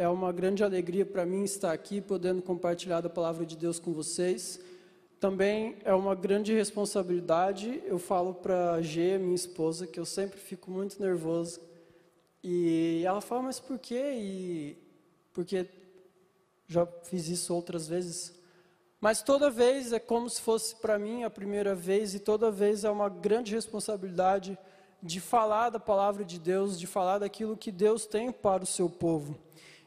é uma grande alegria para mim estar aqui, podendo compartilhar da palavra de Deus com vocês. Também é uma grande responsabilidade. Eu falo para a G, minha esposa, que eu sempre fico muito nervoso. E ela fala, mas por quê? E porque já fiz isso outras vezes. Mas toda vez é como se fosse para mim a primeira vez, e toda vez é uma grande responsabilidade de falar da palavra de Deus, de falar daquilo que Deus tem para o seu povo.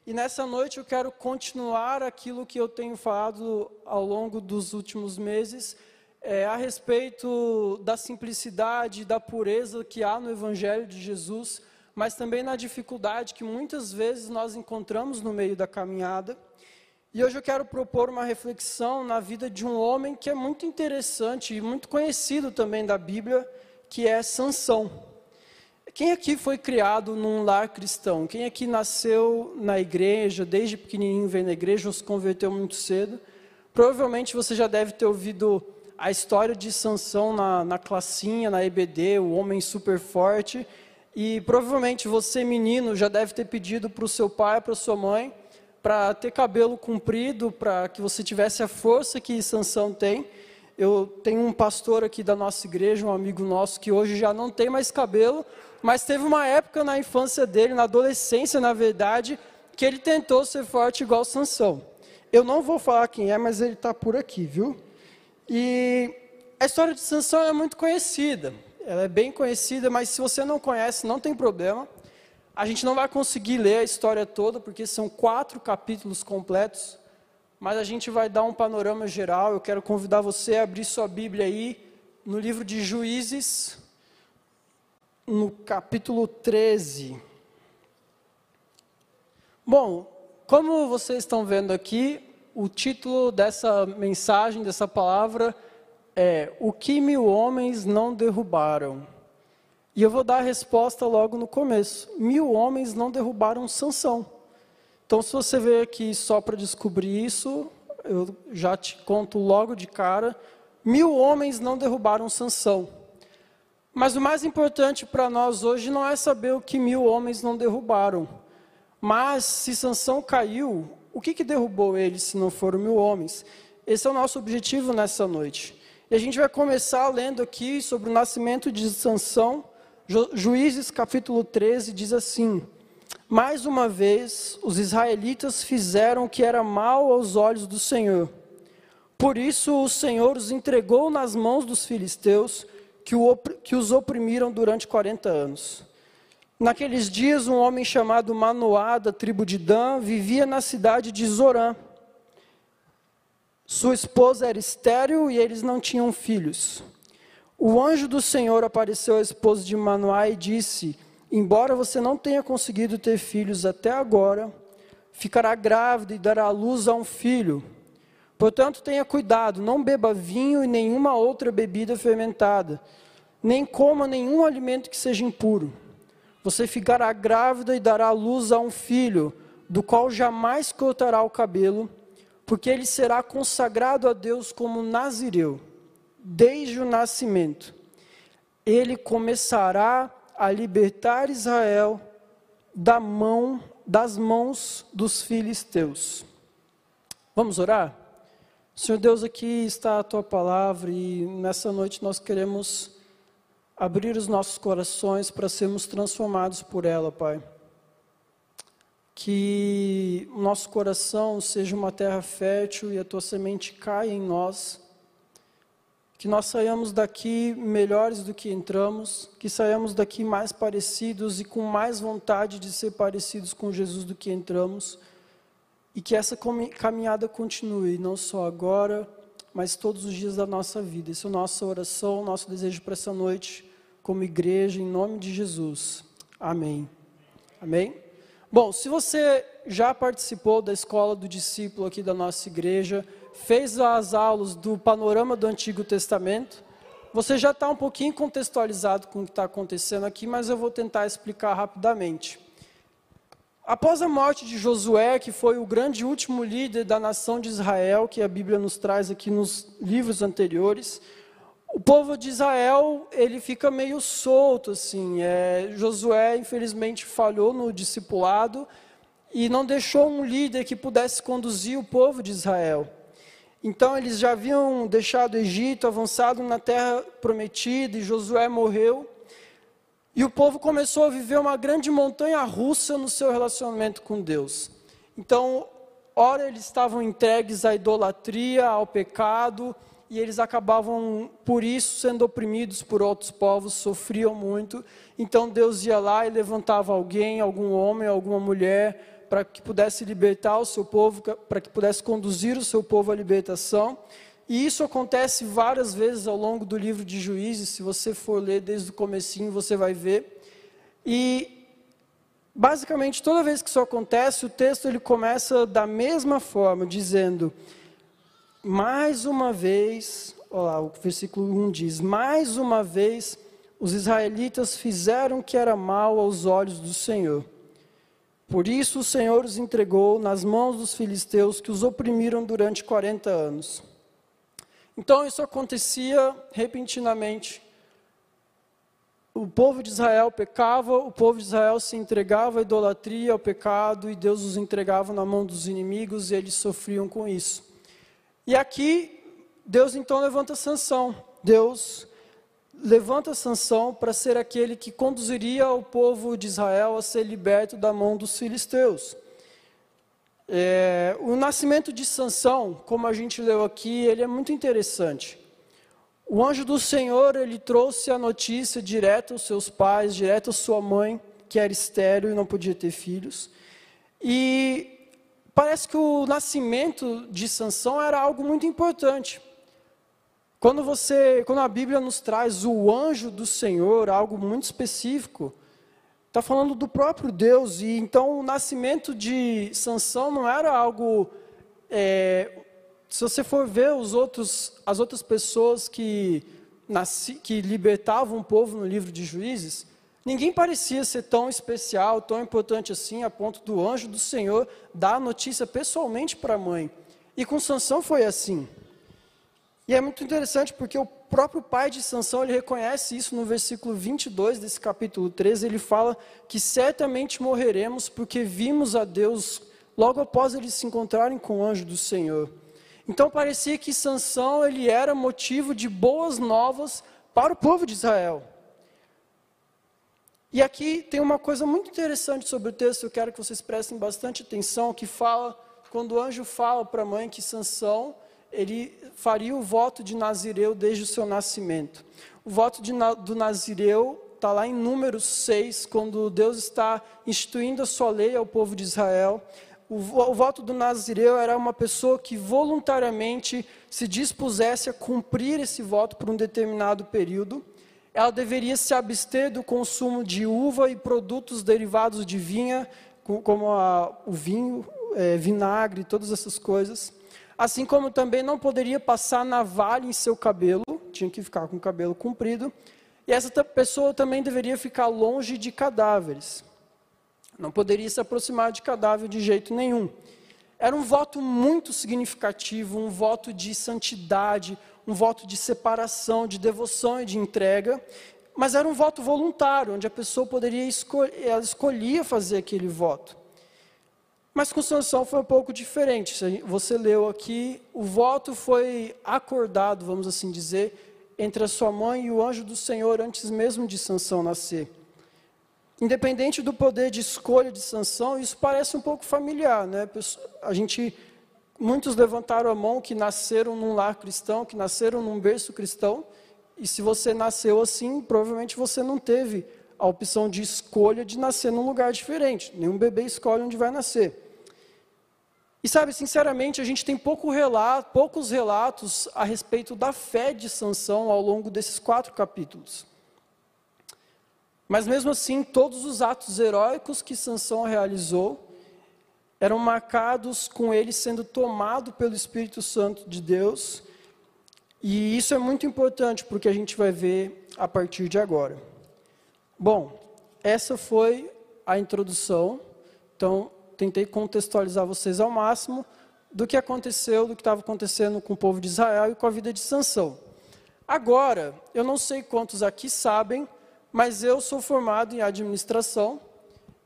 E nessa noite eu quero continuar aquilo que eu tenho falado ao longo dos últimos meses, é, a respeito da simplicidade, da pureza que há no Evangelho de Jesus, mas também na dificuldade que muitas vezes nós encontramos no meio da caminhada. E hoje eu quero propor uma reflexão na vida de um homem que é muito interessante e muito conhecido também da Bíblia, que é Sansão. Quem aqui foi criado num lar cristão? Quem aqui nasceu na igreja, desde pequenininho veio na igreja ou se converteu muito cedo? Provavelmente você já deve ter ouvido a história de Sansão na, na classinha, na EBD, o homem super forte. E provavelmente você, menino, já deve ter pedido para o seu pai, para sua mãe, para ter cabelo comprido, para que você tivesse a força que Sansão tem. Eu tenho um pastor aqui da nossa igreja, um amigo nosso, que hoje já não tem mais cabelo, mas teve uma época na infância dele, na adolescência, na verdade, que ele tentou ser forte igual Sansão. Eu não vou falar quem é, mas ele está por aqui, viu? E a história de Sansão é muito conhecida. Ela é bem conhecida, mas se você não conhece, não tem problema. A gente não vai conseguir ler a história toda, porque são quatro capítulos completos, mas a gente vai dar um panorama geral. Eu quero convidar você a abrir sua Bíblia aí no livro de Juízes, no capítulo 13. Bom, como vocês estão vendo aqui, o título dessa mensagem, dessa palavra, é O que mil homens não derrubaram. E eu vou dar a resposta logo no começo. Mil homens não derrubaram Sansão. Então, se você veio aqui só para descobrir isso, eu já te conto logo de cara. Mil homens não derrubaram Sansão. Mas o mais importante para nós hoje não é saber o que mil homens não derrubaram. Mas se Sansão caiu, o que, que derrubou ele se não foram mil homens? Esse é o nosso objetivo nessa noite. E a gente vai começar lendo aqui sobre o nascimento de Sansão. Ju Juízes capítulo 13 diz assim: Mais uma vez, os israelitas fizeram o que era mal aos olhos do Senhor. Por isso o Senhor os entregou nas mãos dos filisteus que, o, que os oprimiram durante 40 anos. Naqueles dias, um homem chamado Manoá, da tribo de Dan, vivia na cidade de Zorã. Sua esposa era estéril e eles não tinham filhos. O anjo do Senhor apareceu à esposa de Manoá e disse: Embora você não tenha conseguido ter filhos até agora, ficará grávida e dará luz a um filho. Portanto, tenha cuidado, não beba vinho e nenhuma outra bebida fermentada, nem coma nenhum alimento que seja impuro. Você ficará grávida e dará luz a um filho, do qual jamais cortará o cabelo, porque ele será consagrado a Deus como nazireu, desde o nascimento. Ele começará a libertar Israel da mão das mãos dos filisteus. Vamos orar? Senhor Deus, aqui está a tua palavra e nessa noite nós queremos abrir os nossos corações para sermos transformados por ela, Pai. Que o nosso coração seja uma terra fértil e a tua semente caia em nós. Que nós saiamos daqui melhores do que entramos, que saiamos daqui mais parecidos e com mais vontade de ser parecidos com Jesus do que entramos e que essa caminhada continue, não só agora, mas todos os dias da nossa vida. Essa é a nossa oração, nosso desejo para essa noite, como igreja, em nome de Jesus. Amém. Amém? Bom, se você já participou da escola do discípulo aqui da nossa igreja, fez as aulas do panorama do Antigo Testamento, você já está um pouquinho contextualizado com o que está acontecendo aqui, mas eu vou tentar explicar rapidamente. Após a morte de Josué, que foi o grande último líder da nação de Israel, que a Bíblia nos traz aqui nos livros anteriores, o povo de Israel ele fica meio solto assim. É, Josué infelizmente falhou no discipulado e não deixou um líder que pudesse conduzir o povo de Israel. Então eles já haviam deixado o Egito, avançado na terra prometida, e Josué morreu. E o povo começou a viver uma grande montanha russa no seu relacionamento com Deus. Então, ora eles estavam entregues à idolatria, ao pecado, e eles acabavam, por isso, sendo oprimidos por outros povos, sofriam muito. Então Deus ia lá e levantava alguém, algum homem, alguma mulher, para que pudesse libertar o seu povo, para que pudesse conduzir o seu povo à libertação. E isso acontece várias vezes ao longo do livro de Juízes, se você for ler desde o comecinho, você vai ver. E basicamente toda vez que isso acontece, o texto ele começa da mesma forma, dizendo: mais uma vez, olha lá, o versículo 1 diz: Mais uma vez os israelitas fizeram o que era mal aos olhos do Senhor. Por isso o Senhor os entregou nas mãos dos filisteus que os oprimiram durante 40 anos. Então isso acontecia repentinamente. O povo de Israel pecava, o povo de Israel se entregava à idolatria, ao pecado, e Deus os entregava na mão dos inimigos e eles sofriam com isso. E aqui, Deus então levanta Sansão. Deus levanta Sansão para ser aquele que conduziria o povo de Israel a ser liberto da mão dos filisteus. É, o nascimento de Sansão, como a gente leu aqui, ele é muito interessante. O anjo do Senhor, ele trouxe a notícia direto aos seus pais, direto à sua mãe, que era estéril e não podia ter filhos. E parece que o nascimento de Sansão era algo muito importante. Quando você, quando a Bíblia nos traz o anjo do Senhor, algo muito específico, está falando do próprio Deus e então o nascimento de Sansão não era algo é, se você for ver os outros, as outras pessoas que, nasci, que libertavam o povo no livro de Juízes, Ninguém parecia ser tão especial, tão importante assim, a ponto do anjo do Senhor dar a notícia pessoalmente para a mãe. E com Sansão foi assim. E é muito interessante porque o próprio pai de Sansão, ele reconhece isso no versículo 22 desse capítulo 13, ele fala que certamente morreremos porque vimos a Deus logo após eles se encontrarem com o anjo do Senhor. Então parecia que Sansão, ele era motivo de boas novas para o povo de Israel. E aqui tem uma coisa muito interessante sobre o texto, eu quero que vocês prestem bastante atenção, que fala, quando o anjo fala para a mãe que Sansão, ele faria o voto de Nazireu desde o seu nascimento. O voto de, do Nazireu está lá em Números 6, quando Deus está instituindo a sua lei ao povo de Israel. O, o voto do Nazireu era uma pessoa que voluntariamente se dispusesse a cumprir esse voto por um determinado período ela deveria se abster do consumo de uva e produtos derivados de vinha, como a, o vinho, é, vinagre, todas essas coisas. Assim como também não poderia passar navalha em seu cabelo, tinha que ficar com o cabelo comprido. E essa pessoa também deveria ficar longe de cadáveres. Não poderia se aproximar de cadáver de jeito nenhum. Era um voto muito significativo, um voto de santidade, um voto de separação, de devoção e de entrega, mas era um voto voluntário, onde a pessoa poderia escolher, ela escolhia fazer aquele voto. Mas com Sansão foi um pouco diferente. Você leu aqui, o voto foi acordado, vamos assim dizer, entre a sua mãe e o anjo do Senhor antes mesmo de Sansão nascer. Independente do poder de escolha de Sansão, isso parece um pouco familiar, né? A gente muitos levantaram a mão que nasceram num lar cristão, que nasceram num berço cristão, e se você nasceu assim, provavelmente você não teve a opção de escolha de nascer num lugar diferente. Nenhum bebê escolhe onde vai nascer. E sabe, sinceramente, a gente tem pouco relato, poucos relatos a respeito da fé de Sansão ao longo desses quatro capítulos. Mas mesmo assim, todos os atos heróicos que Sansão realizou, eram marcados com ele sendo tomado pelo Espírito Santo de Deus. E isso é muito importante porque a gente vai ver a partir de agora. Bom, essa foi a introdução. Então, tentei contextualizar vocês ao máximo do que aconteceu, do que estava acontecendo com o povo de Israel e com a vida de Sansão. Agora, eu não sei quantos aqui sabem, mas eu sou formado em administração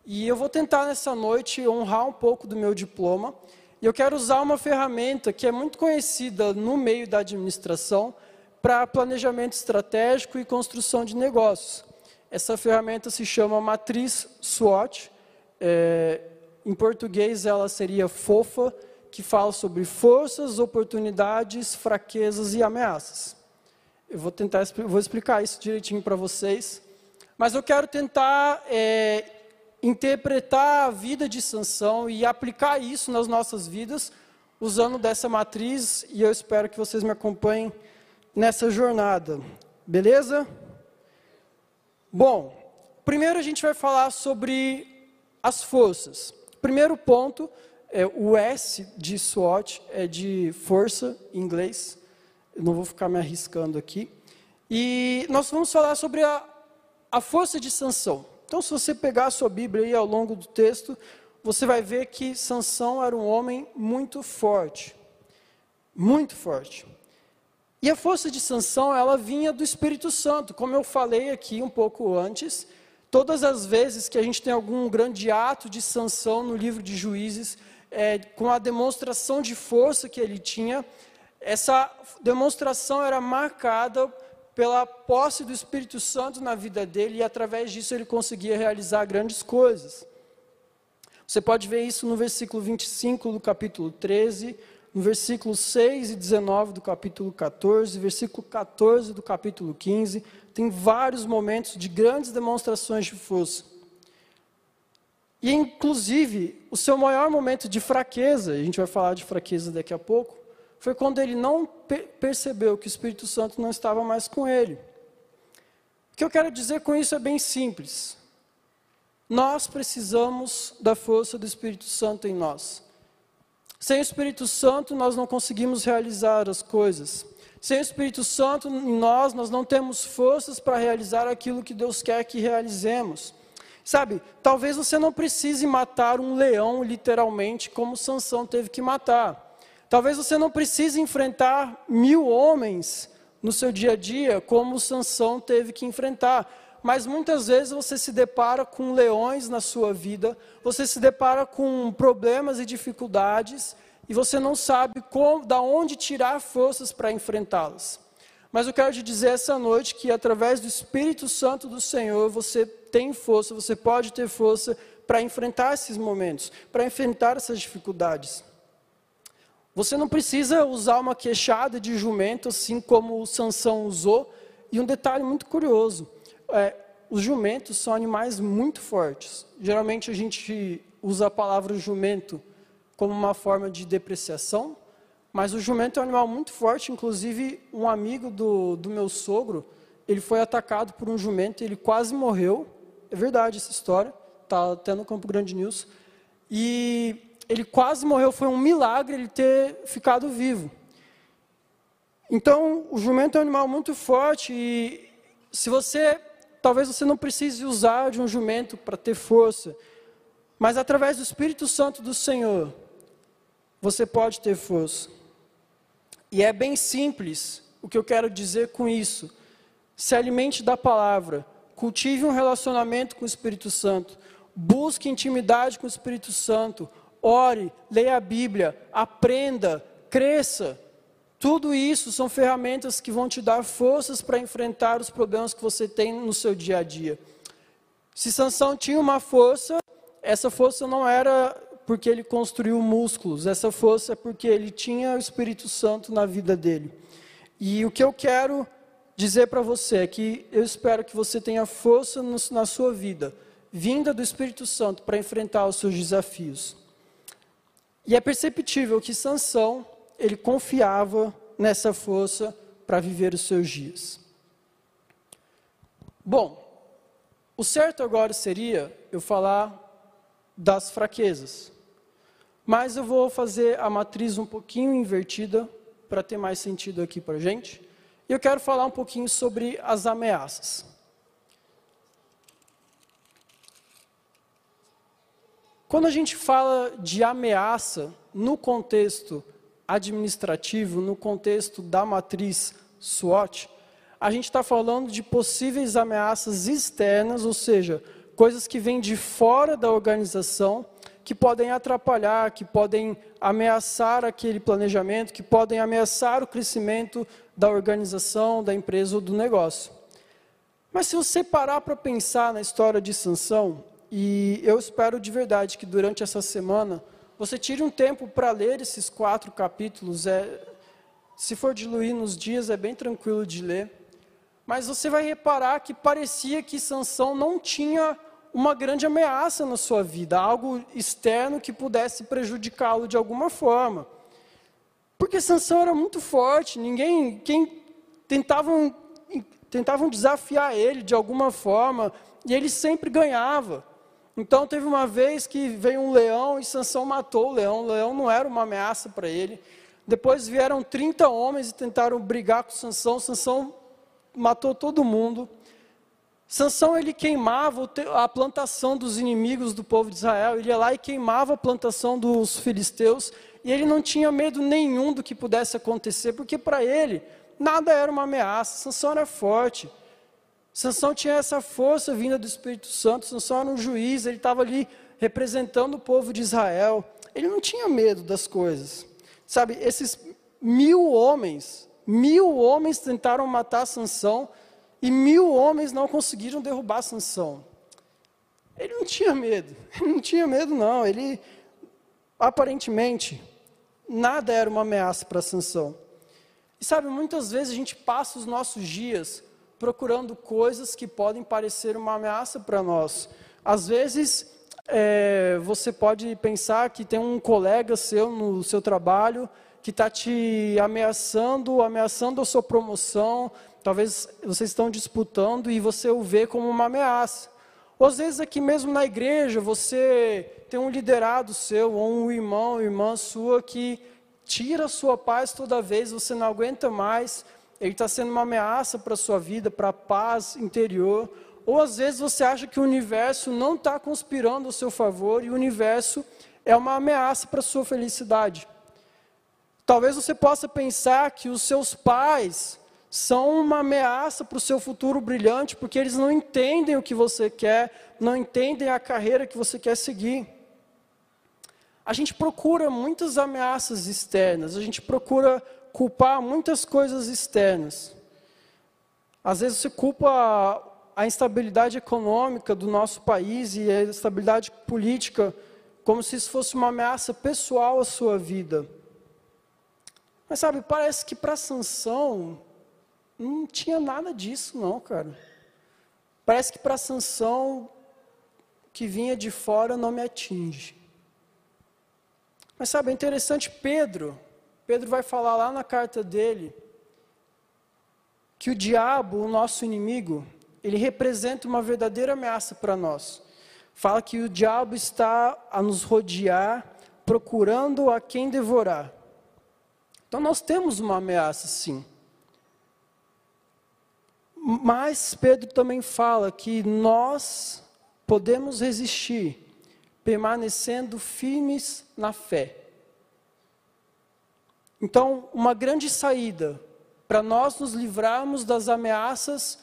E eu vou tentar nessa noite honrar um pouco do meu diploma. E eu quero usar uma ferramenta que é muito conhecida no meio da administração para planejamento estratégico e construção de negócios. Essa ferramenta se chama Matriz SWOT. É, em português, ela seria FOFA, que fala sobre forças, oportunidades, fraquezas e ameaças. Eu vou tentar, vou explicar isso direitinho para vocês. Mas eu quero tentar é, interpretar a vida de Sansão e aplicar isso nas nossas vidas, usando dessa matriz, e eu espero que vocês me acompanhem nessa jornada. Beleza? Bom, primeiro a gente vai falar sobre as forças. Primeiro ponto, é, o S de SWOT é de força em inglês. Eu não vou ficar me arriscando aqui. E nós vamos falar sobre a, a força de Sansão. Então, se você pegar a sua Bíblia aí ao longo do texto, você vai ver que Sansão era um homem muito forte. Muito forte. E a força de Sansão, ela vinha do Espírito Santo, como eu falei aqui um pouco antes. Todas as vezes que a gente tem algum grande ato de Sansão no livro de Juízes, é, com a demonstração de força que ele tinha, essa demonstração era marcada pela posse do Espírito Santo na vida dele e através disso ele conseguia realizar grandes coisas. Você pode ver isso no versículo 25 do capítulo 13, no versículo 6 e 19 do capítulo 14, versículo 14 do capítulo 15. Tem vários momentos de grandes demonstrações de força. E, inclusive, o seu maior momento de fraqueza, a gente vai falar de fraqueza daqui a pouco, foi quando ele não percebeu que o Espírito Santo não estava mais com ele. O que eu quero dizer com isso é bem simples. Nós precisamos da força do Espírito Santo em nós. Sem o Espírito Santo, nós não conseguimos realizar as coisas. Sem o Espírito Santo em nós, nós não temos forças para realizar aquilo que Deus quer que realizemos. Sabe, talvez você não precise matar um leão literalmente como Sansão teve que matar. Talvez você não precise enfrentar mil homens no seu dia a dia, como Sansão teve que enfrentar. Mas muitas vezes você se depara com leões na sua vida, você se depara com problemas e dificuldades, e você não sabe como, da onde tirar forças para enfrentá-las. Mas eu quero te dizer essa noite que através do Espírito Santo do Senhor, você tem força, você pode ter força para enfrentar esses momentos, para enfrentar essas dificuldades. Você não precisa usar uma queixada de jumento, assim como o Sansão usou. E um detalhe muito curioso: é, os jumentos são animais muito fortes. Geralmente a gente usa a palavra jumento como uma forma de depreciação, mas o jumento é um animal muito forte. Inclusive, um amigo do, do meu sogro, ele foi atacado por um jumento, ele quase morreu. É verdade essa história, está até no Campo Grande News. E ele quase morreu, foi um milagre ele ter ficado vivo. Então, o jumento é um animal muito forte e se você, talvez você não precise usar de um jumento para ter força, mas através do Espírito Santo do Senhor, você pode ter força. E é bem simples o que eu quero dizer com isso. Se alimente da palavra, cultive um relacionamento com o Espírito Santo, busque intimidade com o Espírito Santo, ore, leia a Bíblia, aprenda, cresça. Tudo isso são ferramentas que vão te dar forças para enfrentar os problemas que você tem no seu dia a dia. Se Sansão tinha uma força, essa força não era porque ele construiu músculos, essa força é porque ele tinha o Espírito Santo na vida dele. E o que eu quero dizer para você é que eu espero que você tenha força na sua vida, vinda do Espírito Santo para enfrentar os seus desafios. E é perceptível que Sansão, ele confiava nessa força para viver os seus dias. Bom, o certo agora seria eu falar das fraquezas. Mas eu vou fazer a matriz um pouquinho invertida para ter mais sentido aqui para a gente. E eu quero falar um pouquinho sobre as ameaças. Quando a gente fala de ameaça no contexto administrativo, no contexto da matriz SWOT, a gente está falando de possíveis ameaças externas, ou seja, coisas que vêm de fora da organização, que podem atrapalhar, que podem ameaçar aquele planejamento, que podem ameaçar o crescimento da organização, da empresa ou do negócio. Mas se você parar para pensar na história de Sansão, e eu espero de verdade que durante essa semana você tire um tempo para ler esses quatro capítulos. É, se for diluir nos dias, é bem tranquilo de ler. Mas você vai reparar que parecia que Sansão não tinha uma grande ameaça na sua vida, algo externo que pudesse prejudicá-lo de alguma forma. Porque Sansão era muito forte, ninguém, quem tentavam, tentavam desafiar ele de alguma forma, e ele sempre ganhava. Então teve uma vez que veio um leão e Sansão matou o leão. O leão não era uma ameaça para ele. Depois vieram 30 homens e tentaram brigar com Sansão. Sansão matou todo mundo. Sansão ele queimava a plantação dos inimigos do povo de Israel. Ele ia lá e queimava a plantação dos filisteus. E ele não tinha medo nenhum do que pudesse acontecer, porque para ele nada era uma ameaça. Sansão era forte. Sansão tinha essa força vinda do Espírito Santo, Sansão era um juiz, ele estava ali representando o povo de Israel. Ele não tinha medo das coisas. Sabe, esses mil homens, mil homens tentaram matar Sansão e mil homens não conseguiram derrubar Sansão. Ele não tinha medo, ele não tinha medo não, ele aparentemente nada era uma ameaça para Sansão. E sabe, muitas vezes a gente passa os nossos dias procurando coisas que podem parecer uma ameaça para nós. Às vezes, é, você pode pensar que tem um colega seu no seu trabalho que está te ameaçando, ameaçando a sua promoção. Talvez vocês estão disputando e você o vê como uma ameaça. Ou às vezes aqui mesmo na igreja você tem um liderado seu, ou um irmão, irmã sua que tira a sua paz toda vez, você não aguenta mais, ele está sendo uma ameaça para a sua vida, para a paz interior. Ou às vezes você acha que o universo não está conspirando ao seu favor e o universo é uma ameaça para a sua felicidade. Talvez você possa pensar que os seus pais são uma ameaça para o seu futuro brilhante, porque eles não entendem o que você quer, não entendem a carreira que você quer seguir. A gente procura muitas ameaças externas, a gente procura culpar muitas coisas externas. Às vezes você culpa a instabilidade econômica do nosso país e a instabilidade política como se isso fosse uma ameaça pessoal à sua vida. Mas sabe, parece que para Sansão não tinha nada disso, não, cara. Parece que para Sansão que vinha de fora não me atinge. Mas sabe, é interessante, Pedro, Pedro vai falar lá na carta dele que o diabo, o nosso inimigo, ele representa uma verdadeira ameaça para nós. Fala que o diabo está a nos rodear, procurando a quem devorar. Então nós temos uma ameaça, sim. Mas Pedro também fala que nós podemos resistir, permanecendo firmes na fé. Então, uma grande saída para nós nos livrarmos das ameaças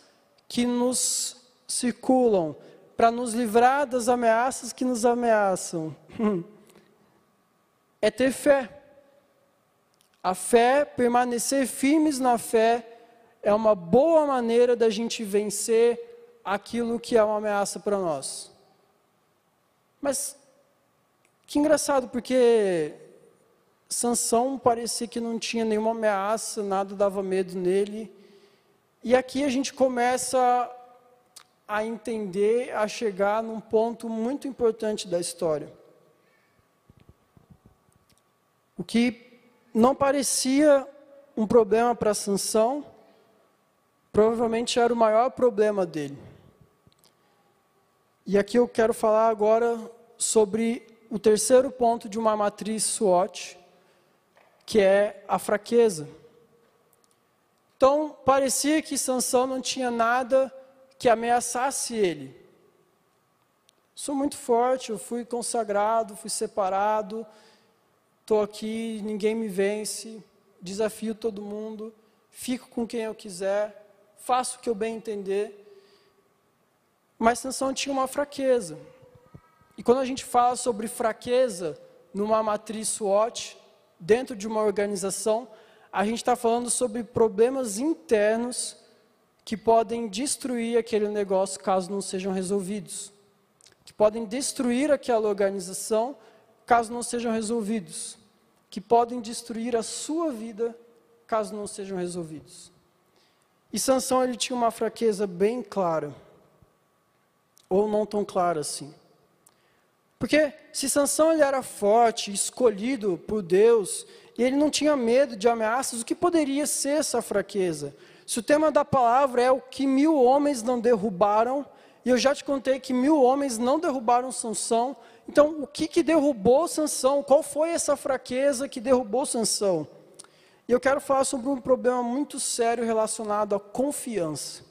que nos circulam, para nos livrar das ameaças que nos ameaçam, é ter fé. A fé, permanecer firmes na fé, é uma boa maneira da gente vencer aquilo que é uma ameaça para nós. Mas que engraçado, porque Sansão parecia que não tinha nenhuma ameaça, nada dava medo nele. E aqui a gente começa a entender, a chegar num ponto muito importante da história. O que não parecia um problema para Sansão, provavelmente era o maior problema dele. E aqui eu quero falar agora sobre o terceiro ponto de uma matriz SWOT, que é a fraqueza. Então, parecia que Sansão não tinha nada que ameaçasse ele. Sou muito forte, eu fui consagrado, fui separado, estou aqui, ninguém me vence, desafio todo mundo, fico com quem eu quiser, faço o que eu bem entender. Mas Sansão tinha uma fraqueza. E quando a gente fala sobre fraqueza numa matriz SWOT, dentro de uma organização, a gente está falando sobre problemas internos que podem destruir aquele negócio caso não sejam resolvidos. Que podem destruir aquela organização caso não sejam resolvidos. Que podem destruir a sua vida caso não sejam resolvidos. E Sansão ele tinha uma fraqueza bem clara, ou não tão clara assim. Porque se Sansão ele era forte, escolhido por Deus, e ele não tinha medo de ameaças, o que poderia ser essa fraqueza? Se o tema da palavra é o que mil homens não derrubaram, e eu já te contei que mil homens não derrubaram Sansão, então o que, que derrubou Sansão? Qual foi essa fraqueza que derrubou Sansão? E eu quero falar sobre um problema muito sério relacionado à confiança.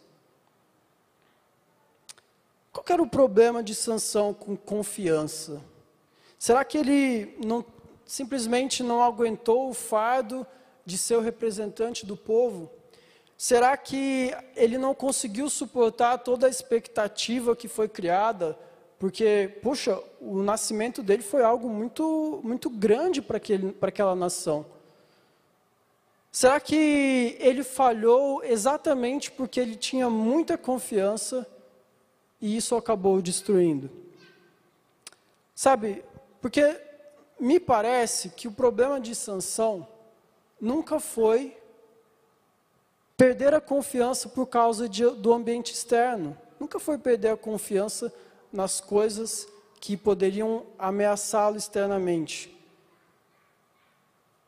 Qual era o problema de Sansão com confiança? Será que ele não, simplesmente não aguentou o fardo de ser o representante do povo? Será que ele não conseguiu suportar toda a expectativa que foi criada? Porque, puxa, o nascimento dele foi algo muito, muito grande para aquela nação. Será que ele falhou exatamente porque ele tinha muita confiança e isso acabou destruindo? Sabe, porque me parece que o problema de Sansão nunca foi perder a confiança por causa de, do ambiente externo. Nunca foi perder a confiança nas coisas que poderiam ameaçá-lo externamente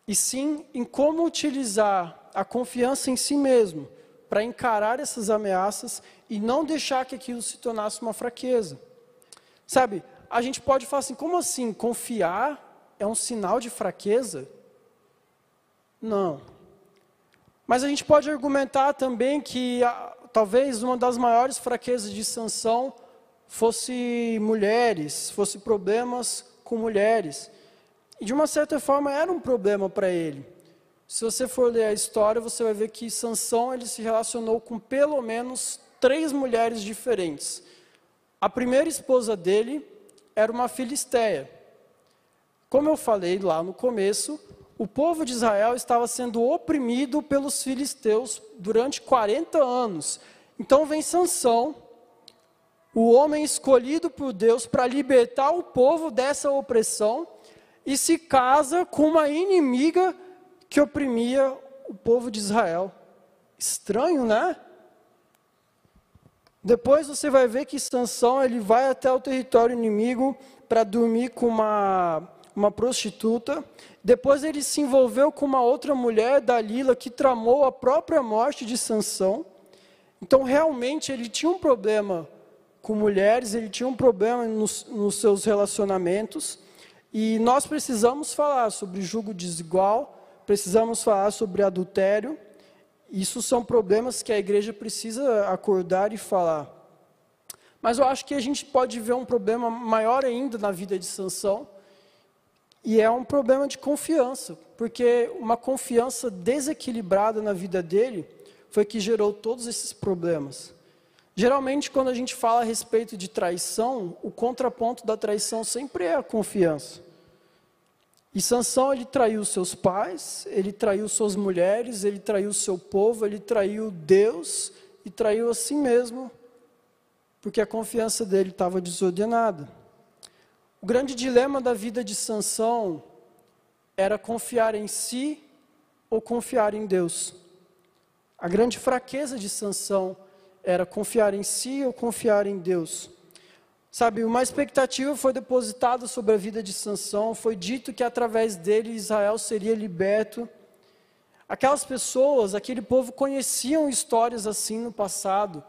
e sim em como utilizar a confiança em si mesmo para encarar essas ameaças e não deixar que aquilo se tornasse uma fraqueza. Sabe, a gente pode falar assim: como assim? Confiar é um sinal de fraqueza? Não. Mas a gente pode argumentar também que a, talvez uma das maiores fraquezas de Sansão fosse mulheres, fosse problemas com mulheres. E de uma certa forma era um problema para ele. Se você for ler a história, você vai ver que Sansão ele se relacionou com pelo menos três mulheres diferentes. A primeira esposa dele era uma filisteia. Como eu falei lá no começo, o povo de Israel estava sendo oprimido pelos filisteus durante 40 anos. Então vem Sansão, o homem escolhido por Deus para libertar o povo dessa opressão, e se casa com uma inimiga que oprimia o povo de Israel. Estranho, né? Depois você vai ver que Sansão ele vai até o território inimigo para dormir com uma, uma prostituta. Depois ele se envolveu com uma outra mulher, Dalila, que tramou a própria morte de Sansão. Então realmente ele tinha um problema com mulheres, ele tinha um problema nos, nos seus relacionamentos. E nós precisamos falar sobre julgo desigual, precisamos falar sobre adultério. Isso são problemas que a igreja precisa acordar e falar. Mas eu acho que a gente pode ver um problema maior ainda na vida de Sansão, e é um problema de confiança, porque uma confiança desequilibrada na vida dele foi que gerou todos esses problemas. Geralmente, quando a gente fala a respeito de traição, o contraponto da traição sempre é a confiança. E Sansão ele traiu seus pais, ele traiu suas mulheres, ele traiu seu povo, ele traiu Deus e traiu a si mesmo, porque a confiança dele estava desordenada. O grande dilema da vida de Sansão era confiar em si ou confiar em Deus. A grande fraqueza de Sansão era confiar em si ou confiar em Deus. Sabe, uma expectativa foi depositada sobre a vida de Sansão, foi dito que através dele Israel seria liberto. Aquelas pessoas, aquele povo conheciam histórias assim no passado.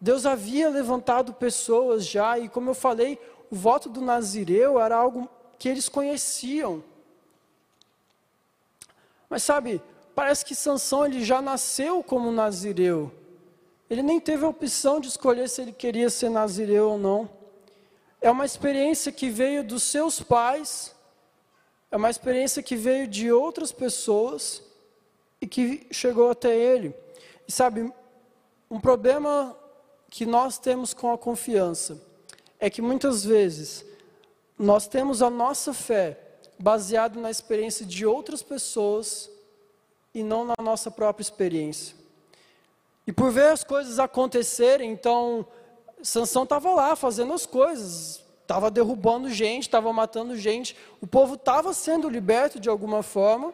Deus havia levantado pessoas já, e como eu falei, o voto do Nazireu era algo que eles conheciam. Mas sabe, parece que Sansão ele já nasceu como Nazireu. Ele nem teve a opção de escolher se ele queria ser Nazireu ou não é uma experiência que veio dos seus pais, é uma experiência que veio de outras pessoas e que chegou até ele. E sabe, um problema que nós temos com a confiança é que muitas vezes nós temos a nossa fé baseada na experiência de outras pessoas e não na nossa própria experiência. E por ver as coisas acontecerem, então Sansão estava lá fazendo as coisas, estava derrubando gente, estava matando gente, o povo estava sendo liberto de alguma forma.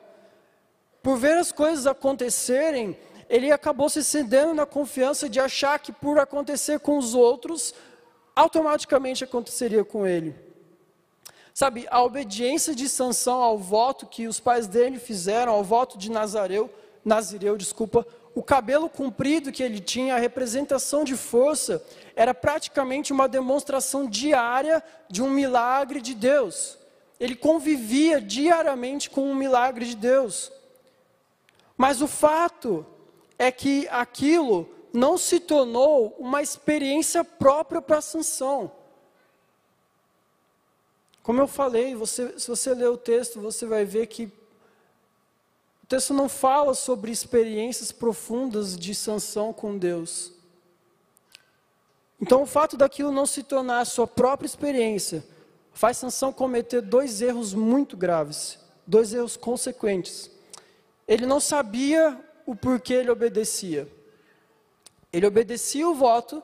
Por ver as coisas acontecerem, ele acabou se cedendo na confiança de achar que por acontecer com os outros, automaticamente aconteceria com ele. Sabe, a obediência de Sansão ao voto que os pais dele fizeram, ao voto de Nazareu, Nazireu, desculpa, o cabelo comprido que ele tinha, a representação de força, era praticamente uma demonstração diária de um milagre de Deus. Ele convivia diariamente com um milagre de Deus. Mas o fato é que aquilo não se tornou uma experiência própria para Sansão. Como eu falei, você, se você ler o texto, você vai ver que texto não fala sobre experiências profundas de Sansão com Deus. Então, o fato daquilo não se tornar a sua própria experiência faz Sansão cometer dois erros muito graves, dois erros consequentes. Ele não sabia o porquê ele obedecia. Ele obedecia o voto,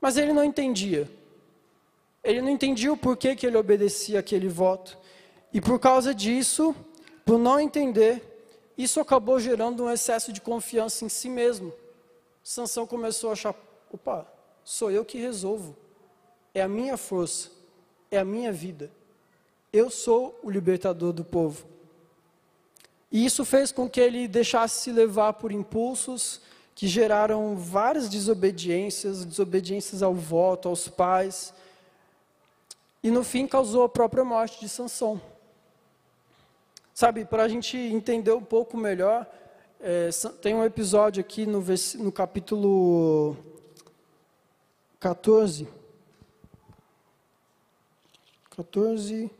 mas ele não entendia. Ele não entendia o porquê que ele obedecia aquele voto. E por causa disso, por não entender, isso acabou gerando um excesso de confiança em si mesmo. Sansão começou a achar, opa, sou eu que resolvo. É a minha força, é a minha vida. Eu sou o libertador do povo. E isso fez com que ele deixasse se levar por impulsos que geraram várias desobediências, desobediências ao voto, aos pais, e no fim causou a própria morte de Sansão. Sabe, para a gente entender um pouco melhor, é, tem um episódio aqui no, no capítulo 14. 14,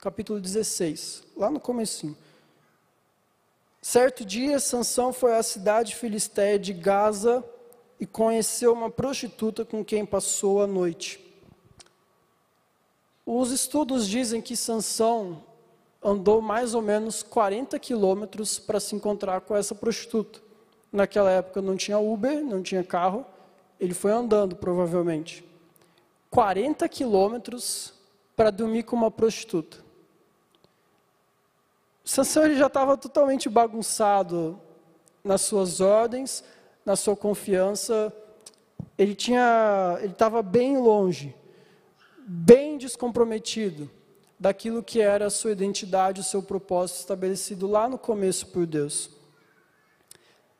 capítulo 16, lá no comecinho. Certo dia, Sansão foi à cidade filisteia de Gaza e conheceu uma prostituta com quem passou a noite. Os estudos dizem que Sansão andou mais ou menos 40 quilômetros para se encontrar com essa prostituta. Naquela época não tinha Uber, não tinha carro, ele foi andando provavelmente. 40 quilômetros para dormir com uma prostituta. Sansão ele já estava totalmente bagunçado nas suas ordens, na sua confiança. Ele tinha, ele estava bem longe, bem descomprometido daquilo que era a sua identidade, o seu propósito estabelecido lá no começo por Deus.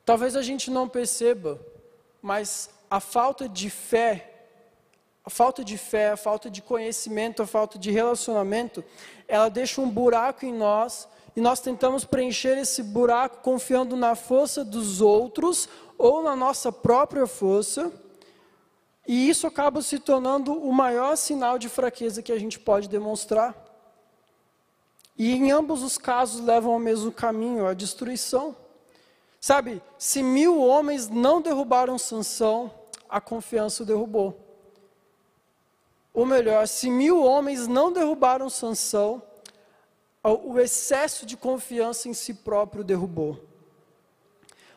Talvez a gente não perceba, mas a falta de fé, a falta de fé, a falta de conhecimento, a falta de relacionamento, ela deixa um buraco em nós e nós tentamos preencher esse buraco confiando na força dos outros ou na nossa própria força, e isso acaba se tornando o maior sinal de fraqueza que a gente pode demonstrar. E em ambos os casos levam ao mesmo caminho, a destruição. Sabe, se mil homens não derrubaram Sansão, a confiança o derrubou. Ou melhor, se mil homens não derrubaram Sansão, o excesso de confiança em si próprio derrubou.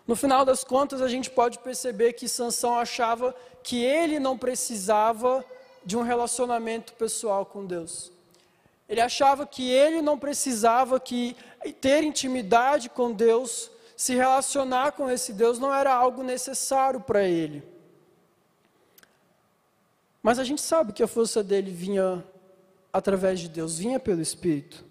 No final das contas, a gente pode perceber que Sansão achava que ele não precisava de um relacionamento pessoal com Deus. Ele achava que ele não precisava que ter intimidade com Deus, se relacionar com esse Deus não era algo necessário para ele. Mas a gente sabe que a força dele vinha através de Deus, vinha pelo Espírito.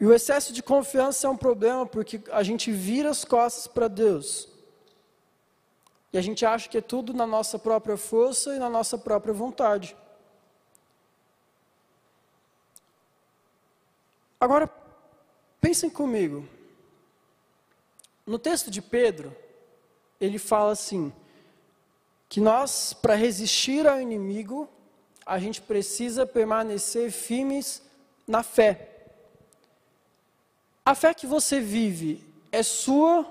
E o excesso de confiança é um problema porque a gente vira as costas para Deus. E a gente acha que é tudo na nossa própria força e na nossa própria vontade. Agora, pensem comigo. No texto de Pedro, ele fala assim: que nós, para resistir ao inimigo, a gente precisa permanecer firmes na fé. A fé que você vive é sua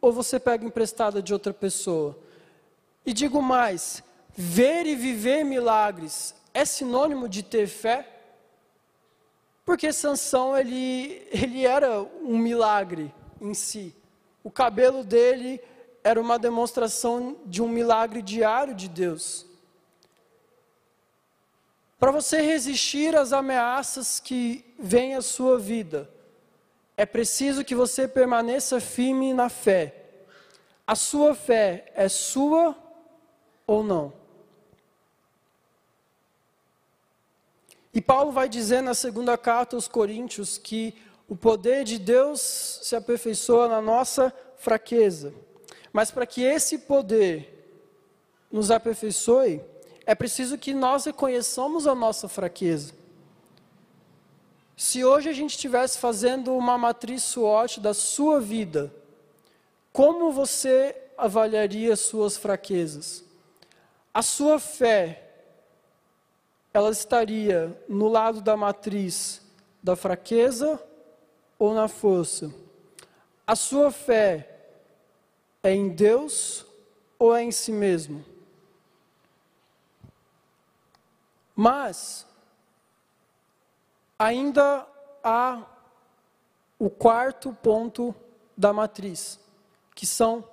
ou você pega emprestada de outra pessoa? E digo mais: ver e viver milagres é sinônimo de ter fé? Porque Sansão ele, ele era um milagre em si. O cabelo dele era uma demonstração de um milagre diário de Deus. Para você resistir às ameaças que vêm à sua vida, é preciso que você permaneça firme na fé. A sua fé é sua ou não? E Paulo vai dizer na segunda carta aos Coríntios que o poder de Deus se aperfeiçoa na nossa fraqueza. Mas para que esse poder nos aperfeiçoe, é preciso que nós reconheçamos a nossa fraqueza. Se hoje a gente estivesse fazendo uma matriz SWOT da sua vida, como você avaliaria suas fraquezas? A sua fé, ela estaria no lado da matriz da fraqueza ou na força? A sua fé é em Deus ou é em si mesmo? Mas ainda há o quarto ponto da matriz, que são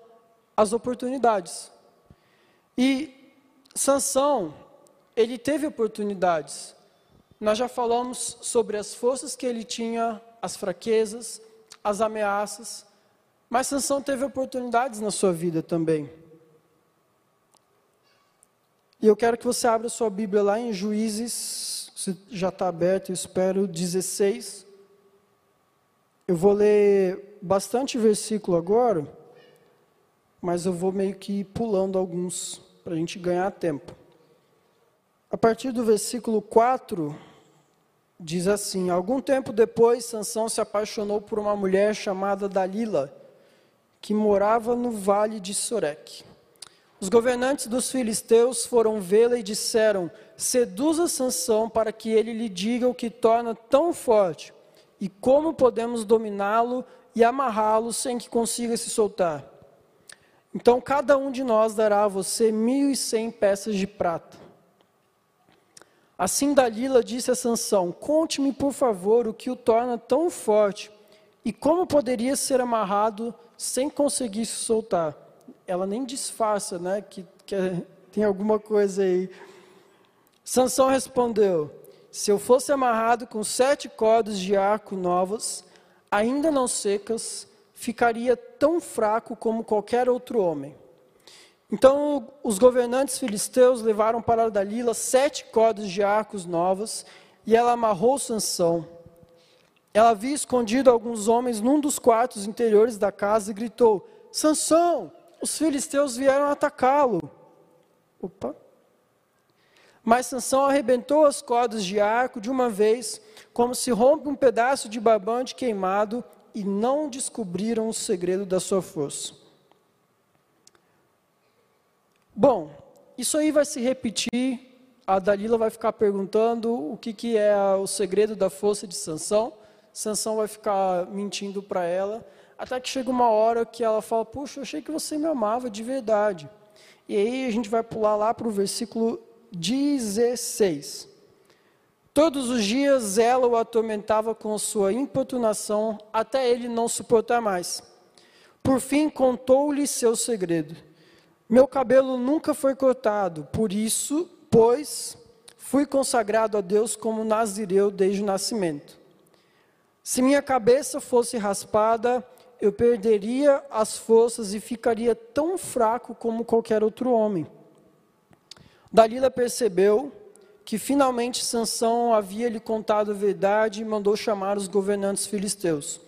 as oportunidades. E Sansão, ele teve oportunidades. Nós já falamos sobre as forças que ele tinha, as fraquezas, as ameaças, mas Sansão teve oportunidades na sua vida também. E eu quero que você abra sua Bíblia lá em Juízes, se já está aberto, eu espero, 16. Eu vou ler bastante versículo agora, mas eu vou meio que pulando alguns para a gente ganhar tempo. A partir do versículo 4, diz assim: Algum tempo depois, Sansão se apaixonou por uma mulher chamada Dalila que morava no vale de Sorek. Os governantes dos filisteus foram vê-la e disseram: Seduza Sansão para que ele lhe diga o que torna tão forte e como podemos dominá-lo e amarrá-lo sem que consiga se soltar. Então cada um de nós dará a você mil e cem peças de prata. Assim Dalila disse a Sansão: Conte-me, por favor, o que o torna tão forte e como poderia ser amarrado sem conseguir se soltar. Ela nem disfarça, né, que, que é, tem alguma coisa aí. Sansão respondeu: Se eu fosse amarrado com sete cordas de arco novas, ainda não secas, ficaria tão fraco como qualquer outro homem. Então os governantes filisteus levaram para Dalila sete cordas de arcos novas, e ela amarrou Sansão ela havia escondido alguns homens num dos quartos interiores da casa e gritou: Sansão, os filisteus vieram atacá-lo. Opa. Mas Sansão arrebentou as cordas de arco de uma vez, como se rompe um pedaço de barbante queimado, e não descobriram o segredo da sua força. Bom, isso aí vai se repetir. A Dalila vai ficar perguntando o que, que é o segredo da força de Sansão. Sansão vai ficar mentindo para ela, até que chega uma hora que ela fala: Puxa, eu achei que você me amava de verdade. E aí a gente vai pular lá para o versículo 16. Todos os dias ela o atormentava com sua importunação, até ele não suportar mais. Por fim, contou-lhe seu segredo. Meu cabelo nunca foi cortado, por isso, pois, fui consagrado a Deus como nazireu desde o nascimento. Se minha cabeça fosse raspada, eu perderia as forças e ficaria tão fraco como qualquer outro homem. Dalila percebeu que finalmente Sansão havia lhe contado a verdade e mandou chamar os governantes filisteus.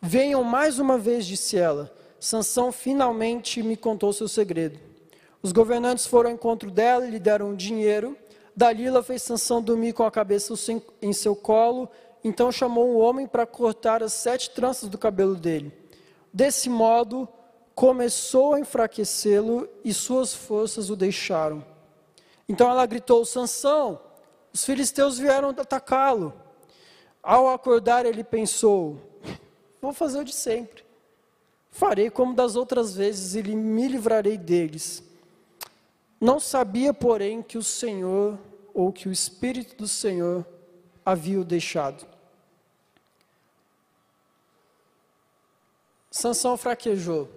Venham mais uma vez, disse ela. Sansão finalmente me contou seu segredo. Os governantes foram ao encontro dela e lhe deram dinheiro. Dalila fez Sansão dormir com a cabeça em seu colo então chamou um homem para cortar as sete tranças do cabelo dele. Desse modo, começou a enfraquecê-lo e suas forças o deixaram. Então ela gritou: Sansão, os filisteus vieram atacá-lo. Ao acordar, ele pensou: Vou fazer o de sempre. Farei como das outras vezes e me livrarei deles. Não sabia, porém, que o Senhor, ou que o Espírito do Senhor, havia o deixado. Sansão fraquejou.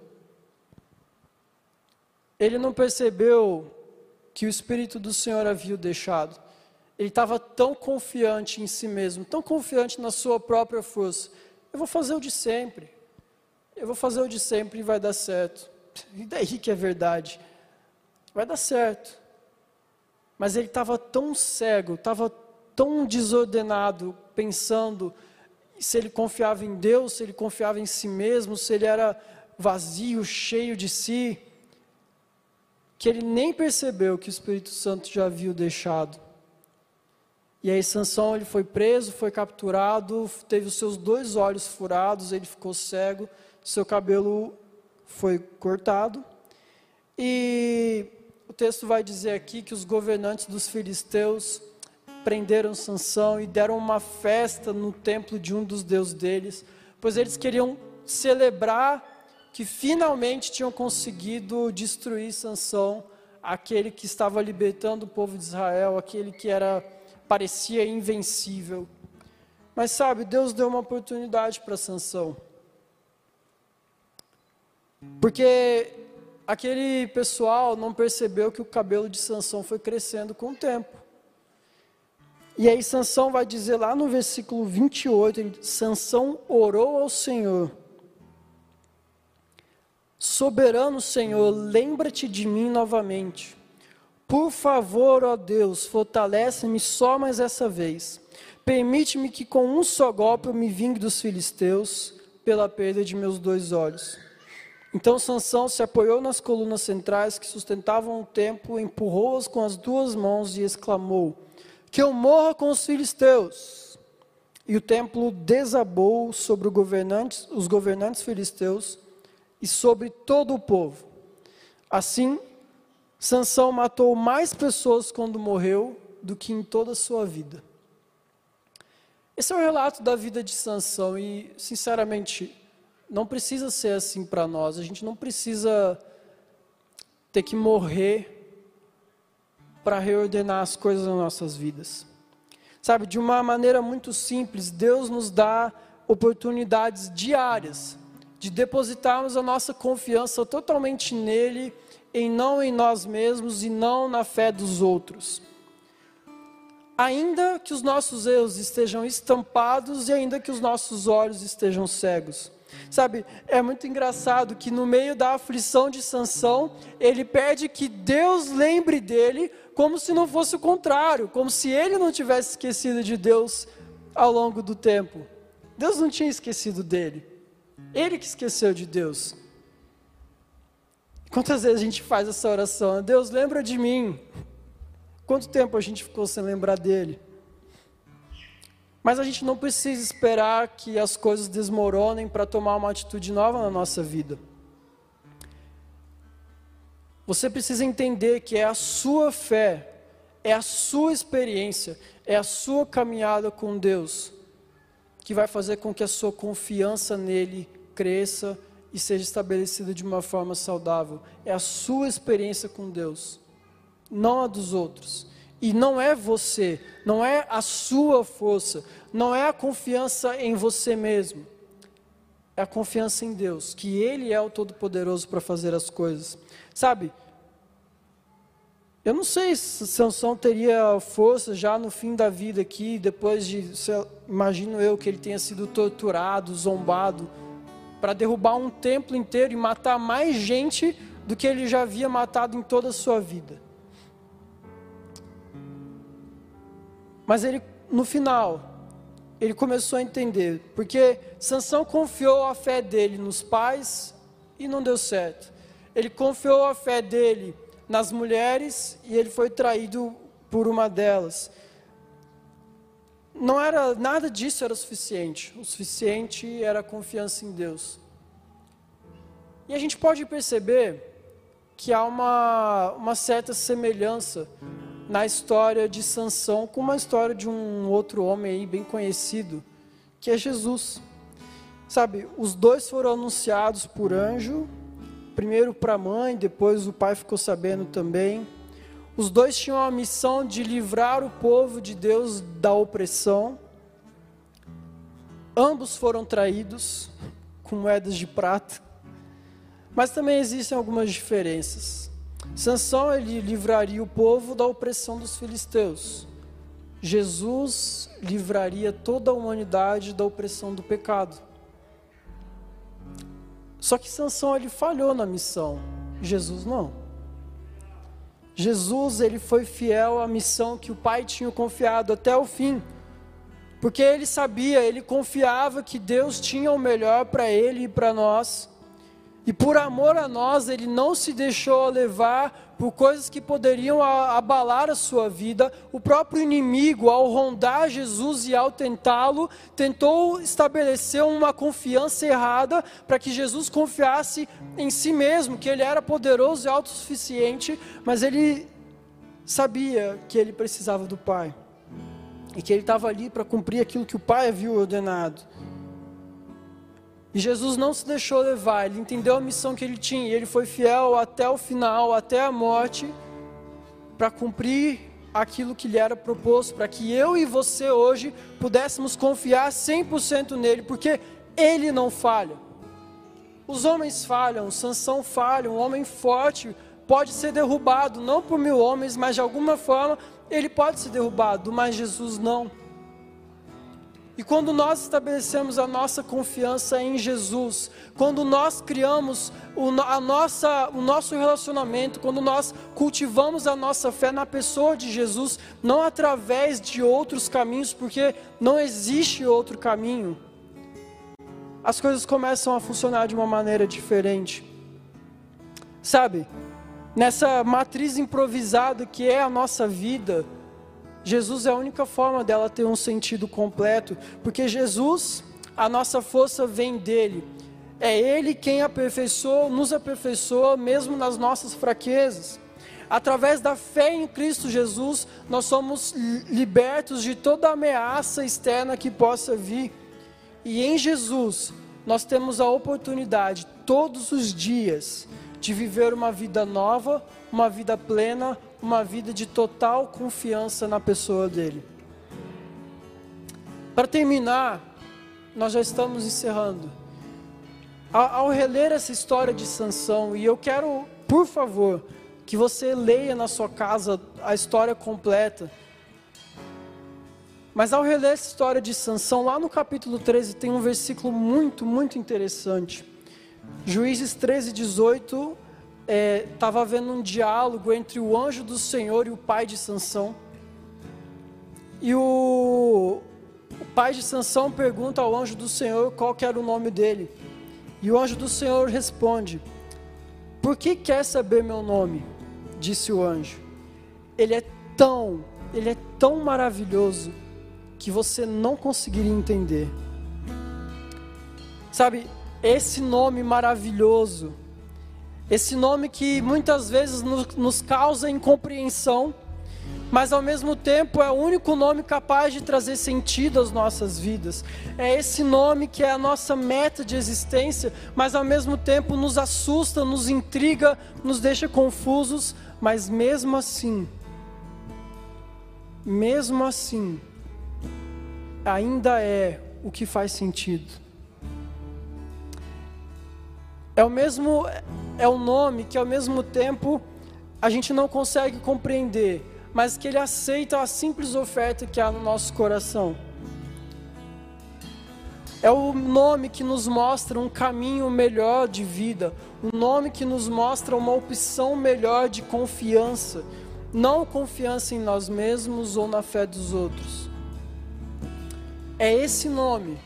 Ele não percebeu que o Espírito do Senhor havia o deixado. Ele estava tão confiante em si mesmo, tão confiante na sua própria força. Eu vou fazer o de sempre. Eu vou fazer o de sempre e vai dar certo. E daí que é verdade? Vai dar certo. Mas ele estava tão cego, estava tão desordenado, pensando se ele confiava em Deus, se ele confiava em si mesmo, se ele era vazio, cheio de si, que ele nem percebeu que o Espírito Santo já havia o deixado. E aí Sansão ele foi preso, foi capturado, teve os seus dois olhos furados, ele ficou cego, seu cabelo foi cortado. E o texto vai dizer aqui que os governantes dos filisteus prenderam Sansão e deram uma festa no templo de um dos deuses deles, pois eles queriam celebrar que finalmente tinham conseguido destruir Sansão, aquele que estava libertando o povo de Israel, aquele que era parecia invencível. Mas sabe, Deus deu uma oportunidade para Sansão. Porque aquele pessoal não percebeu que o cabelo de Sansão foi crescendo com o tempo. E aí Sansão vai dizer lá no versículo 28, Sansão orou ao Senhor. Soberano Senhor, lembra-te de mim novamente. Por favor, ó Deus, fortalece-me só mais essa vez. Permite-me que com um só golpe eu me vingue dos filisteus pela perda de meus dois olhos. Então Sansão se apoiou nas colunas centrais que sustentavam o templo, empurrou-as com as duas mãos e exclamou: Que eu morra com os filisteus! E o templo desabou sobre os governantes filisteus e sobre todo o povo. Assim, Sansão matou mais pessoas quando morreu do que em toda a sua vida. Esse é o relato da vida de Sansão e, sinceramente, não precisa ser assim para nós. A gente não precisa ter que morrer para reordenar as coisas nas nossas vidas. Sabe, de uma maneira muito simples, Deus nos dá oportunidades diárias de depositarmos a nossa confiança totalmente nele em não em nós mesmos e não na fé dos outros. Ainda que os nossos erros estejam estampados e ainda que os nossos olhos estejam cegos. Sabe, é muito engraçado que no meio da aflição de Sansão, ele pede que Deus lembre dele, como se não fosse o contrário, como se ele não tivesse esquecido de Deus ao longo do tempo. Deus não tinha esquecido dele. Ele que esqueceu de Deus. Quantas vezes a gente faz essa oração? Deus, lembra de mim. Quanto tempo a gente ficou sem lembrar dele? Mas a gente não precisa esperar que as coisas desmoronem para tomar uma atitude nova na nossa vida. Você precisa entender que é a sua fé, é a sua experiência, é a sua caminhada com Deus que vai fazer com que a sua confiança nele cresça e seja estabelecida de uma forma saudável. É a sua experiência com Deus, não a dos outros. E não é você, não é a sua força, não é a confiança em você mesmo. É a confiança em Deus, que Ele é o Todo-Poderoso para fazer as coisas. Sabe, eu não sei se Sansão teria força já no fim da vida aqui, depois de, imagino eu, que ele tenha sido torturado, zombado, para derrubar um templo inteiro e matar mais gente do que ele já havia matado em toda a sua vida. Mas ele, no final, ele começou a entender, porque Sansão confiou a fé dele nos pais e não deu certo. Ele confiou a fé dele nas mulheres e ele foi traído por uma delas não era nada disso era suficiente. O suficiente era a confiança em Deus. E a gente pode perceber que há uma, uma certa semelhança na história de Sansão com uma história de um outro homem aí bem conhecido, que é Jesus. Sabe, os dois foram anunciados por anjo, primeiro para a mãe, depois o pai ficou sabendo também. Os dois tinham a missão de livrar o povo de Deus da opressão. Ambos foram traídos com moedas de prata. Mas também existem algumas diferenças. Sansão ele livraria o povo da opressão dos filisteus. Jesus livraria toda a humanidade da opressão do pecado. Só que Sansão ele falhou na missão, Jesus não. Jesus ele foi fiel à missão que o Pai tinha confiado até o fim. Porque ele sabia, ele confiava que Deus tinha o melhor para ele e para nós. E por amor a nós, ele não se deixou levar por coisas que poderiam abalar a sua vida. O próprio inimigo, ao rondar Jesus e ao tentá-lo, tentou estabelecer uma confiança errada para que Jesus confiasse em si mesmo, que ele era poderoso e autossuficiente, mas ele sabia que ele precisava do Pai e que ele estava ali para cumprir aquilo que o Pai havia ordenado. E Jesus não se deixou levar, ele entendeu a missão que ele tinha, e ele foi fiel até o final, até a morte, para cumprir aquilo que lhe era proposto, para que eu e você hoje pudéssemos confiar 100% nele, porque ele não falha. Os homens falham, Sansão falha, um homem forte pode ser derrubado, não por mil homens, mas de alguma forma ele pode ser derrubado, mas Jesus não. E quando nós estabelecemos a nossa confiança em Jesus, quando nós criamos o, a nossa, o nosso relacionamento, quando nós cultivamos a nossa fé na pessoa de Jesus, não através de outros caminhos, porque não existe outro caminho, as coisas começam a funcionar de uma maneira diferente. Sabe, nessa matriz improvisada que é a nossa vida, Jesus é a única forma dela ter um sentido completo, porque Jesus, a nossa força vem dele. É ele quem aperfeiçoa, nos aperfeiçoa mesmo nas nossas fraquezas. Através da fé em Cristo Jesus, nós somos libertos de toda ameaça externa que possa vir. E em Jesus, nós temos a oportunidade todos os dias de viver uma vida nova, uma vida plena, uma vida de total confiança na pessoa dele. Para terminar, nós já estamos encerrando. Ao, reler essa história de Sansão, e eu quero, por favor, que você leia na sua casa a história completa. Mas ao reler essa história de Sansão, lá no capítulo 13 tem um versículo muito, muito interessante. Juízes 13, 18 estava é, havendo um diálogo entre o anjo do Senhor e o pai de Sansão. E o, o pai de Sansão pergunta ao anjo do Senhor qual era o nome dele. E o anjo do Senhor responde: Por que quer saber meu nome? Disse o anjo. Ele é tão, ele é tão maravilhoso que você não conseguiria entender. Sabe, esse nome maravilhoso esse nome que muitas vezes nos, causa incompreensão, mas ao mesmo tempo é o único nome capaz de trazer sentido às nossas vidas. É esse nome que é a nossa meta de existência, mas ao mesmo tempo nos assusta, nos intriga, nos deixa confusos, mas mesmo assim, mesmo assim, ainda é o que faz sentido. É o mesmo é o nome que ao mesmo tempo a gente não consegue compreender, mas que ele aceita a simples oferta que há no nosso coração. É o nome que nos mostra um caminho melhor de vida, um nome que nos mostra uma opção melhor de confiança, não confiança em nós mesmos ou na fé dos outros. É esse nome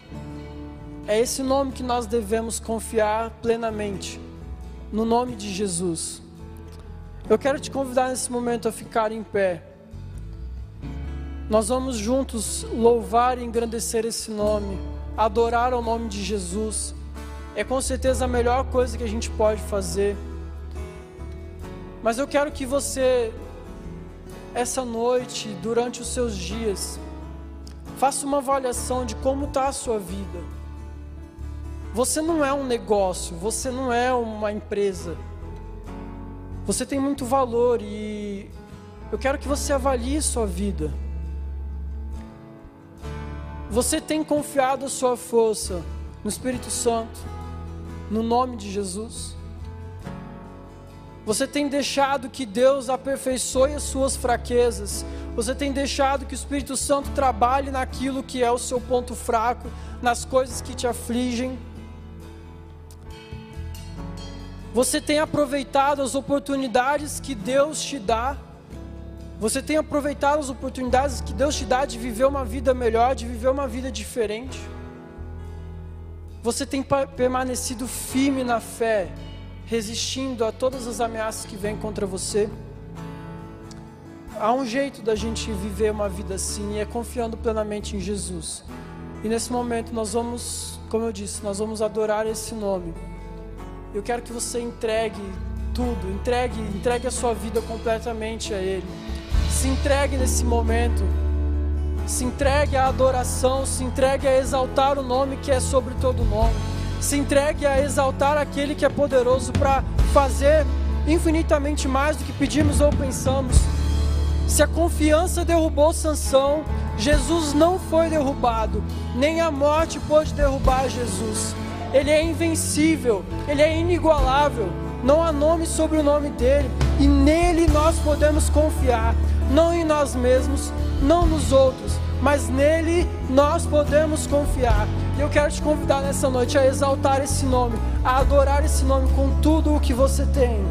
é esse nome que nós devemos confiar plenamente, no nome de Jesus. Eu quero te convidar nesse momento a ficar em pé. Nós vamos juntos louvar e engrandecer esse nome, adorar o nome de Jesus. É com certeza a melhor coisa que a gente pode fazer. Mas eu quero que você, essa noite, durante os seus dias, faça uma avaliação de como está a sua vida. Você não é um negócio, você não é uma empresa. Você tem muito valor e eu quero que você avalie sua vida. Você tem confiado a sua força no Espírito Santo, no nome de Jesus? Você tem deixado que Deus aperfeiçoe as suas fraquezas? Você tem deixado que o Espírito Santo trabalhe naquilo que é o seu ponto fraco, nas coisas que te afligem? Você tem aproveitado as oportunidades que Deus te dá? Você tem aproveitado as oportunidades que Deus te dá de viver uma vida melhor, de viver uma vida diferente? Você tem permanecido firme na fé, resistindo a todas as ameaças que vêm contra você? Há um jeito da gente viver uma vida assim e é confiando plenamente em Jesus. E nesse momento nós vamos, como eu disse, nós vamos adorar esse nome. Eu quero que você entregue tudo, entregue, entregue a sua vida completamente a Ele. Se entregue nesse momento. Se entregue à adoração, se entregue a exaltar o nome que é sobre todo nome. Se entregue a exaltar aquele que é poderoso para fazer infinitamente mais do que pedimos ou pensamos. Se a confiança derrubou Sansão, Jesus não foi derrubado, nem a morte pôde derrubar Jesus. Ele é invencível, ele é inigualável. Não há nome sobre o nome dele, e nele nós podemos confiar, não em nós mesmos, não nos outros, mas nele nós podemos confiar. E eu quero te convidar nessa noite a exaltar esse nome, a adorar esse nome com tudo o que você tem.